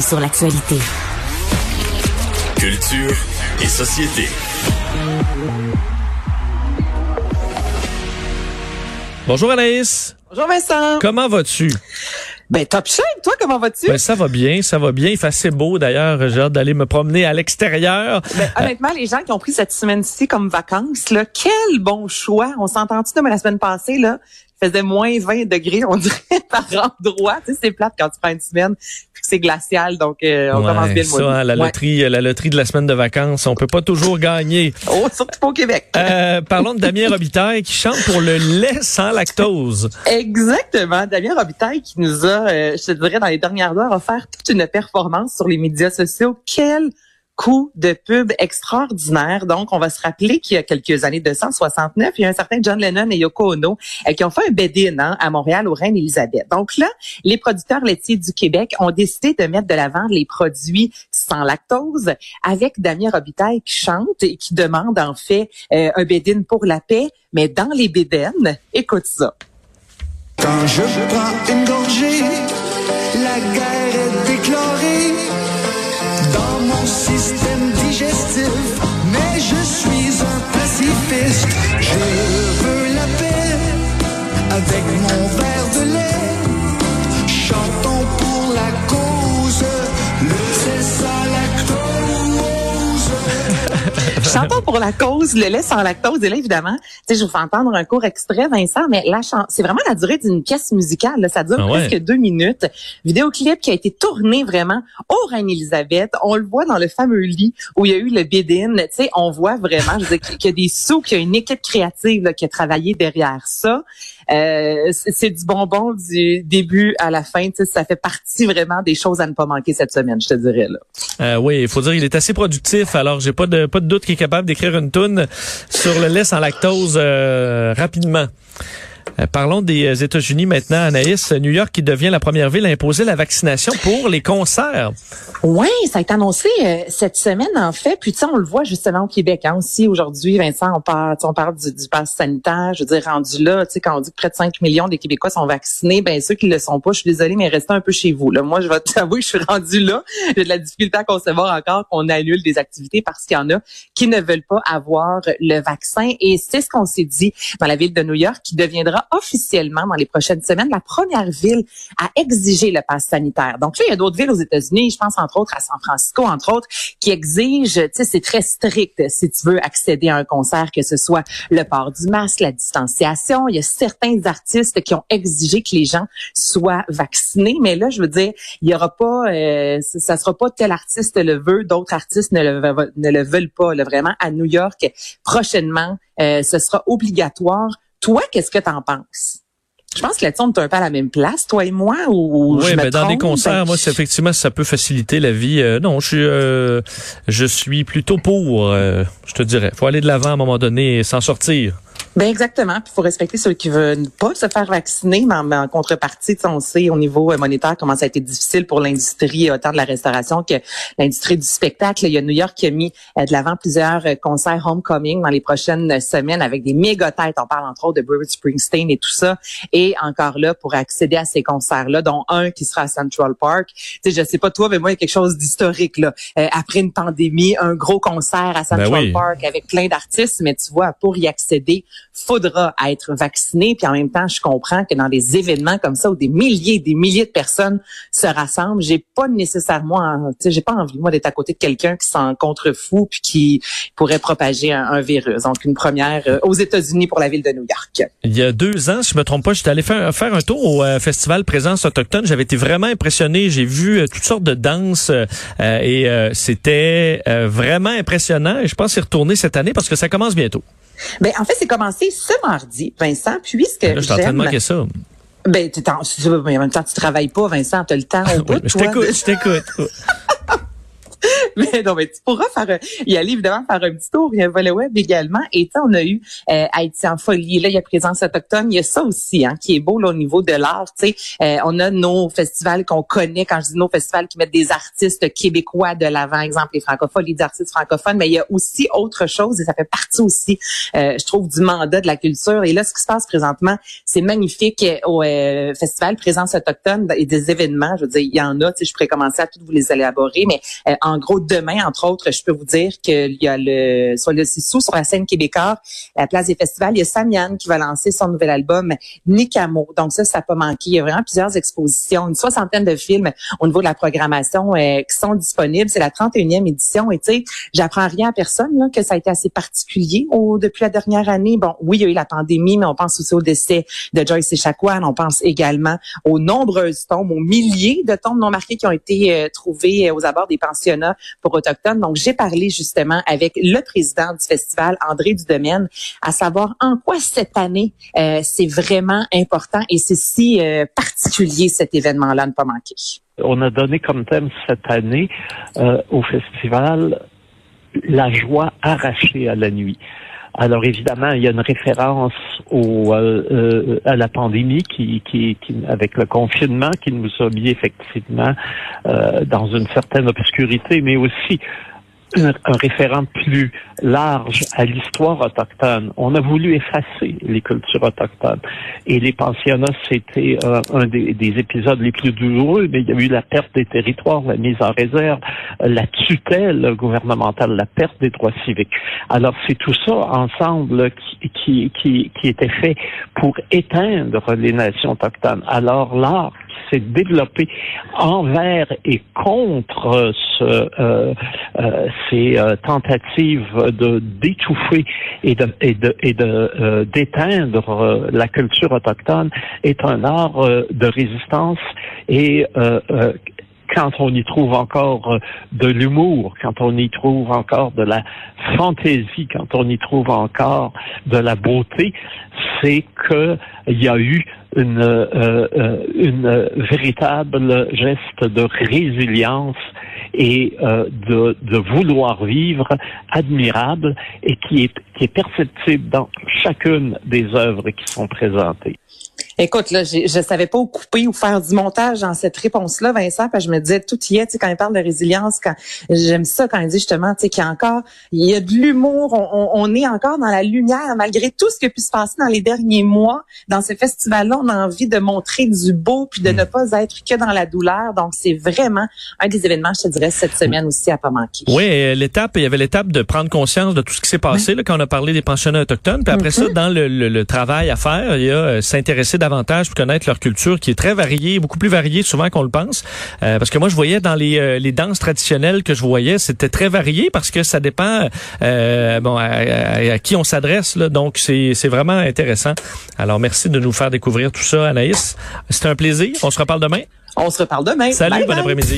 sur l'actualité. Culture et société. Bonjour Anaïs. Bonjour Vincent. Comment vas-tu? Ben top shape, toi comment vas-tu? Ben, ça va bien, ça va bien. Il fait assez beau d'ailleurs. J'ai hâte d'aller me promener à l'extérieur. Ben, honnêtement, les gens qui ont pris cette semaine-ci comme vacances, là, quel bon choix. On s'est entendu comme la semaine passée, là? Faisait moins 20 degrés, on dirait, par endroit. Tu sais, c'est plate quand tu prends une semaine, puis c'est glacial, donc euh, on Ouais, commence bien le mois. ça, hein, la Ouais. loterie, la loterie de la semaine de vacances, on peut pas toujours gagner. Oh, surtout pas au Québec. Euh, parlons de Damien Robitaille qui chante pour le lait sans lactose. Exactement. Damien Robitaille qui nous a, euh, je te dirais, dans les dernières heures, offert toute une performance sur les médias sociaux. Quel coup de pub extraordinaire. Donc, on va se rappeler qu'il y a quelques années, 269, il y a un certain John Lennon et Yoko Ono euh, qui ont fait un bed-in hein, à Montréal au Reine-Élisabeth. Donc là, les producteurs laitiers du Québec ont décidé de mettre de l'avant les produits sans lactose avec Damien Robitaille qui chante et qui demande en fait euh, un bed-in pour la paix, mais dans les bédaines. Écoute ça. Quand je prends une gorgée, la guerre Je veux la paix avec mon verre de lait. Chantons pour la cause, le lait sans lactose. Et là, évidemment, tu sais, je vous fais entendre un court extrait, Vincent, mais la c'est vraiment la durée d'une pièce musicale. là. Ça dure Ah ouais. presque deux minutes. Vidéoclip qui a été tourné vraiment au Reine-Élisabeth. On le voit dans le fameux lit où il y a eu le bid-in. Tu sais, on voit vraiment, je veux dire, qu'il y a des sous, qu'il y a une équipe créative là, qui a travaillé derrière ça. Euh, c'est c'est du bonbon du début à la fin. Tu sais, ça fait partie vraiment des choses à ne pas manquer cette semaine, je te dirais. Là. Euh, oui, il faut dire il est assez productif. Alors j'ai pas de pas de doute qu'il est capable d'écrire une toune sur le lait sans lactose euh, rapidement. Euh, parlons des euh, États-Unis maintenant, Anaïs. New York qui devient la première ville à imposer la vaccination pour les concerts. Oui, ça a été annoncé euh, cette semaine en fait. Puis tu sais, on le voit justement au Québec hein, aussi aujourd'hui. Vincent, on parle, on parle du, pass sanitaire. Je veux dire, rendu là, tu sais, quand on dit que près de 5 millions des Québécois sont vaccinés, ben ceux qui le sont pas, je suis désolée, mais restez un peu chez vous. Là, moi, je vais t'avouer, je suis rendue là. J'ai de la difficulté à concevoir encore qu'on annule des activités parce qu'il y en a qui ne veulent pas avoir le vaccin. Et c'est ce qu'on s'est dit dans la ville de New York, qui deviendra officiellement dans les prochaines semaines la première ville à exiger le pass sanitaire. Donc là, il y a d'autres villes aux États-Unis, je pense entre autres à San Francisco, entre autres, qui exigent, tu sais, c'est très strict si tu veux accéder à un concert, que ce soit le port du masque, la distanciation. Il y a certains artistes qui ont exigé que les gens soient vaccinés, mais là, je veux dire, il y aura pas, euh, ça sera pas tel artiste le veut, d'autres artistes ne le, ve- ne le veulent pas. Là, vraiment, à New York, prochainement, euh, ce sera obligatoire. Toi, qu'est-ce que tu en penses? Je pense que là-dessus, on est un peu à la même place, toi et moi, ou ou je Oui, me mais dans des trompe? concerts, moi, c'est effectivement, ça peut faciliter la vie. Euh, non, je suis, euh, je suis plutôt pour. euh, je te dirais, faut aller de l'avant à un moment donné et s'en sortir. Ben exactement. Puis il faut respecter ceux qui veulent pas se faire vacciner, mais en, mais en contrepartie, on sait au niveau euh, monétaire comment ça a été difficile pour l'industrie, euh, autant de la restauration que l'industrie du spectacle. Il y a New York qui a mis euh, de l'avant plusieurs concerts homecoming dans les prochaines semaines avec des méga têtes. On parle entre autres de Bruce Springsteen et tout ça. Et encore là, pour accéder à ces concerts-là, dont un qui sera à Central Park. Tu sais, je sais pas toi, mais moi, il y a quelque chose d'historique là. Euh, après une pandémie, un gros concert à Central Ben oui. Park avec plein d'artistes, mais tu vois, pour y accéder, faudra être vacciné. Puis en même temps, je comprends que dans des événements comme ça où des milliers des milliers de personnes se rassemblent, j'ai pas nécessairement, j'ai pas envie moi d'être à côté de quelqu'un qui s'en contrefou puis qui pourrait propager un, virus. Donc une première euh, aux États-Unis pour la ville de New York. Il y a deux ans, si je me trompe pas, j'étais allé faire, faire un tour au euh, festival Présence autochtone. J'avais été vraiment impressionné. J'ai vu euh, toutes sortes de danses et c'était vraiment impressionnant. Et je pense y retourner cette année parce que ça commence bientôt. Ben en fait, c'est commencé ce mardi, Vincent, puisque Là, je suis en train de manquer ça. Ben, en, tu mais en même temps, tu travailles pas, Vincent, t'as le temps au bout Oui, je t'écoute, je t'écoute. mais non, mais tu pourras faire y aller évidemment faire un petit tour. Il y a volet web également. Et tu on a eu euh, Haïti en folie. Là, il y a présence autochtone. Il y a ça aussi, hein, qui est beau là, au niveau de l'art. Tu sais, euh, on a nos festivals qu'on connaît. Quand je dis nos festivals, qui mettent des artistes québécois de l'avant, exemple les francophones, les artistes francophones. Mais il y a aussi autre chose et ça fait partie aussi, euh, je trouve, du mandat de la culture. Et là, ce qui se passe présentement, c'est magnifique au euh, festival présence autochtone et des événements. Je veux dire, il y en a. Tu sais, je pourrais commencer à tout vous les élaborer, mais en gros, demain, entre autres, je peux vous dire qu'il y a le sur le Sissou, sur la scène québécoise, la place des festivals, il y a Samian qui va lancer son nouvel album Nicamo. Donc ça, ça n'a pas manqué. Il y a vraiment plusieurs expositions, une soixantaine de films au niveau de la programmation euh, qui sont disponibles. C'est la 31e édition. Et tu sais, j'apprends rien à personne là, que ça a été assez particulier au, depuis la dernière année. Bon, oui, il y a eu la pandémie, mais on pense aussi au décès de Joyce Echaquan. On pense également aux nombreuses tombes, aux milliers de tombes non marquées qui ont été euh, trouvées euh, aux abords des pensionnats pour autochtones. Donc, j'ai parlé justement avec le président du festival, André Dudemaine, à savoir en quoi cette année euh, c'est vraiment important et c'est si euh, particulier cet événement-là ne pas manquer. On a donné comme thème cette année euh, au festival la joie arrachée à la nuit. Alors évidemment, il y a une référence au, à la pandémie qui, qui, qui, avec le confinement qui nous a mis effectivement dans une certaine obscurité, mais aussi un, référent plus large à l'histoire autochtone. On a voulu effacer les cultures autochtones. Et les pensionnats, c'était euh, un des, épisodes les plus douloureux, mais il y a eu la perte des territoires, la mise en réserve, la tutelle gouvernementale, la perte des droits civiques. Alors, c'est tout ça ensemble qui, qui, qui, qui était fait pour éteindre les nations autochtones. Alors, l'art s'est développé envers et contre euh, euh, ces euh, tentatives de d'étouffer et de et de et de d'éteindre la culture autochtone est un art de résistance et quand on y trouve encore de l'humour, quand on y trouve encore de la fantaisie, quand on y trouve encore de la beauté, c'est qu'il y a eu une, euh, euh, une véritable geste de résilience et euh, de, de, vouloir vivre admirable et qui est, qui est perceptible dans chacune des œuvres qui sont présentées. Écoute, là, je ne savais pas où couper ou faire du montage dans cette réponse-là, Vincent, parce que je me disais tout y est, tu sais, quand il parle de résilience, quand j'aime ça quand il dit justement, tu sais, qu'il y a encore, il y a de l'humour, on, on, est encore dans la lumière, malgré tout ce qui a pu se passer dans les derniers mois. Dans ce festival-là, on a envie de montrer du beau puis de ne mm. pas être que dans la douleur. Donc, c'est vraiment un des événements, je te dirais, cette semaine aussi à pas manquer. Oui, l'étape, il y avait l'étape de prendre conscience de tout ce qui s'est passé là, quand on a parlé des pensionnats autochtones. Puis après ça, mm-hmm. dans le, le, travail à faire, il y a euh, s'intéresser davantage pour connaître leur culture qui est très variée, beaucoup plus variée souvent qu'on le pense. Euh, parce que moi, je voyais dans les, euh, les danses traditionnelles que je voyais, c'était très varié parce que ça dépend euh, bon à, qui on s'adresse. Donc, c'est vraiment intéressant. Alors, merci de nous faire découvrir tout ça, Anaïs. C'était un plaisir. On se reparle demain. On se reparle demain. Salut, bon après-midi.